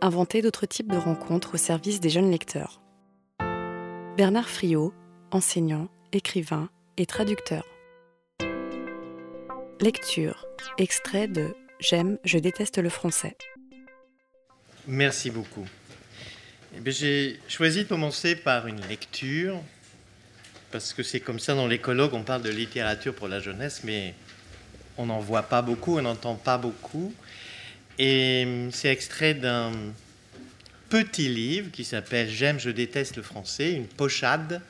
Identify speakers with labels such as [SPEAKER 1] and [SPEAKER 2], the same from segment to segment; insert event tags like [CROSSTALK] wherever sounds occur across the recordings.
[SPEAKER 1] inventer d'autres types de rencontres au service des jeunes lecteurs. Bernard Friot, enseignant, écrivain et traducteur. Lecture, extrait de J'aime, je déteste le français.
[SPEAKER 2] Merci beaucoup. Eh j'ai choisi de commencer par une lecture, parce que c'est comme ça dans l'écologue, on parle de littérature pour la jeunesse, mais on n'en voit pas beaucoup, on n'entend pas beaucoup. Et c'est extrait d'un petit livre qui s'appelle J'aime, je déteste le français, une pochade,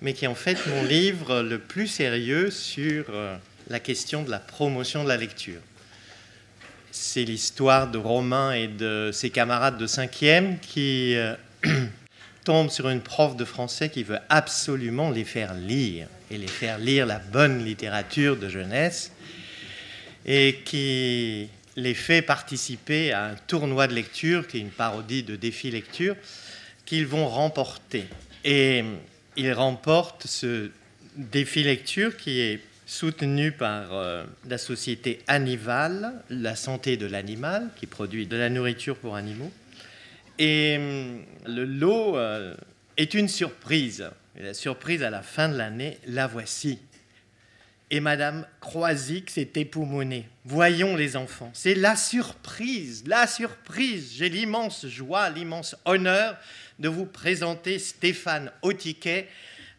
[SPEAKER 2] mais qui est en fait mon livre le plus sérieux sur euh, la question de la promotion de la lecture. C'est l'histoire de Romain et de ses camarades de 5e qui euh, [CLEARS THROAT] tombent sur une prof de français qui veut absolument les faire lire, et les faire lire la bonne littérature de jeunesse, et qui les fait participer à un tournoi de lecture, qui est une parodie de défi lecture, qu'ils vont remporter. Et ils remportent ce défi lecture qui est soutenu par euh, la société Anival, la santé de l'animal, qui produit de la nourriture pour animaux. Et hum, le lot euh, est une surprise. La surprise à la fin de l'année, la voici et Madame Croisic s'est époumonée. Voyons les enfants, c'est la surprise, la surprise. J'ai l'immense joie, l'immense honneur de vous présenter Stéphane Autiquet,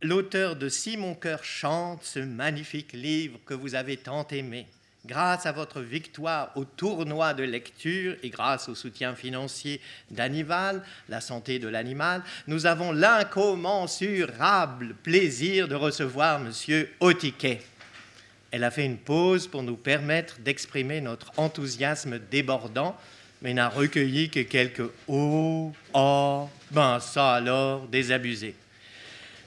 [SPEAKER 2] l'auteur de Si mon cœur chante, ce magnifique livre que vous avez tant aimé. Grâce à votre victoire au tournoi de lecture et grâce au soutien financier d'Anival, la santé de l'animal, nous avons l'incommensurable plaisir de recevoir Monsieur Autiquet. Elle a fait une pause pour nous permettre d'exprimer notre enthousiasme débordant, mais n'a recueilli que quelques oh, oh, ben ça alors, désabusé.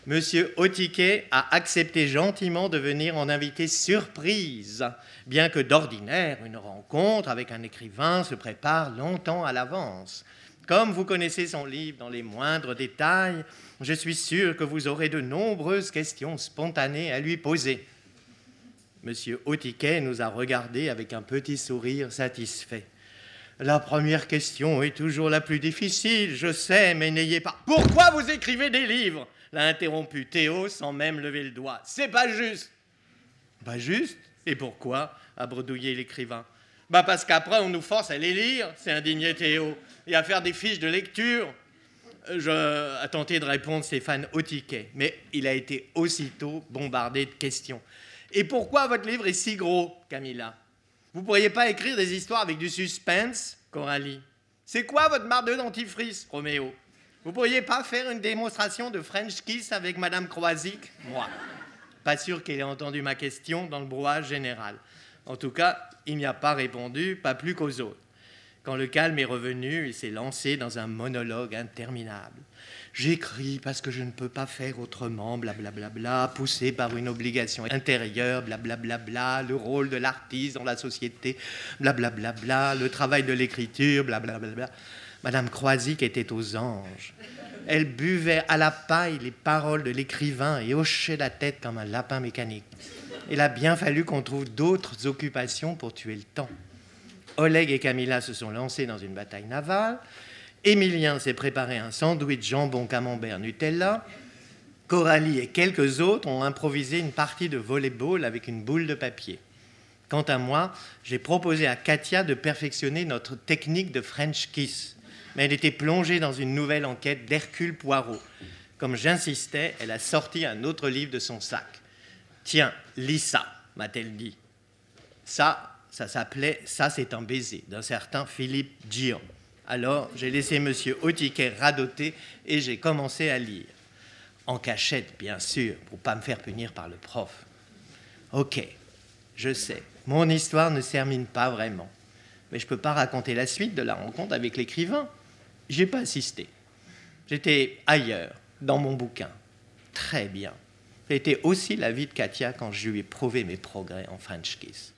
[SPEAKER 2] Monsieur Otiquet a accepté gentiment de venir en invité surprise, bien que d'ordinaire, une rencontre avec un écrivain se prépare longtemps à l'avance. Comme vous connaissez son livre dans les moindres détails, je suis sûr que vous aurez de nombreuses questions spontanées à lui poser. Monsieur Autiquet nous a regardés avec un petit sourire satisfait. La première question est toujours la plus difficile, je sais, mais n'ayez pas. Pourquoi vous écrivez des livres? l'a interrompu Théo sans même lever le doigt. C'est pas juste. Pas juste? Et pourquoi? a bredouillé l'écrivain. Bah parce qu'après on nous force à les lire, c'est indigné Théo, et à faire des fiches de lecture. Je a tenté de répondre Stéphane Autiquet, mais il a été aussitôt bombardé de questions. Et pourquoi votre livre est si gros, Camilla? Vous pourriez pas écrire des histoires avec du suspense, Coralie? C'est quoi votre marde de dentifrice, Roméo? Vous pourriez pas faire une démonstration de French kiss avec Madame Croisic? Moi. Pas sûr qu'elle ait entendu ma question dans le brouhaha général. En tout cas, il n'y a pas répondu, pas plus qu'aux autres. Quand le calme est revenu, il s'est lancé dans un monologue interminable. J'écris parce que je ne peux pas faire autrement, blablabla, bla, bla, poussé par une obligation intérieure, blablabla, bla, le rôle de l'artiste dans la société, blablabla, bla, le travail de l'écriture, blablabla. Madame Croisic était aux anges. Elle buvait à la paille les paroles de l'écrivain et hochait la tête comme un lapin mécanique. Il a bien fallu qu'on trouve d'autres occupations pour tuer le temps. Oleg et Camilla se sont lancés dans une bataille navale. Émilien s'est préparé un sandwich jambon camembert Nutella. Coralie et quelques autres ont improvisé une partie de volleyball avec une boule de papier. Quant à moi, j'ai proposé à Katia de perfectionner notre technique de French kiss. Mais elle était plongée dans une nouvelle enquête d'Hercule Poirot. Comme j'insistais, elle a sorti un autre livre de son sac. Tiens, lis ça, m'a-t-elle dit. Ça, ça s'appelait Ça, c'est un baiser, d'un certain Philippe Dion. Alors j'ai laissé M. Autiquet radoter et j'ai commencé à lire. En cachette, bien sûr, pour pas me faire punir par le prof. Ok, je sais, mon histoire ne termine pas vraiment. Mais je peux pas raconter la suite de la rencontre avec l'écrivain. J'ai pas assisté. J'étais ailleurs, dans mon bouquin. Très bien. C'était aussi la vie de Katia quand je lui ai prouvé mes progrès en French Kiss.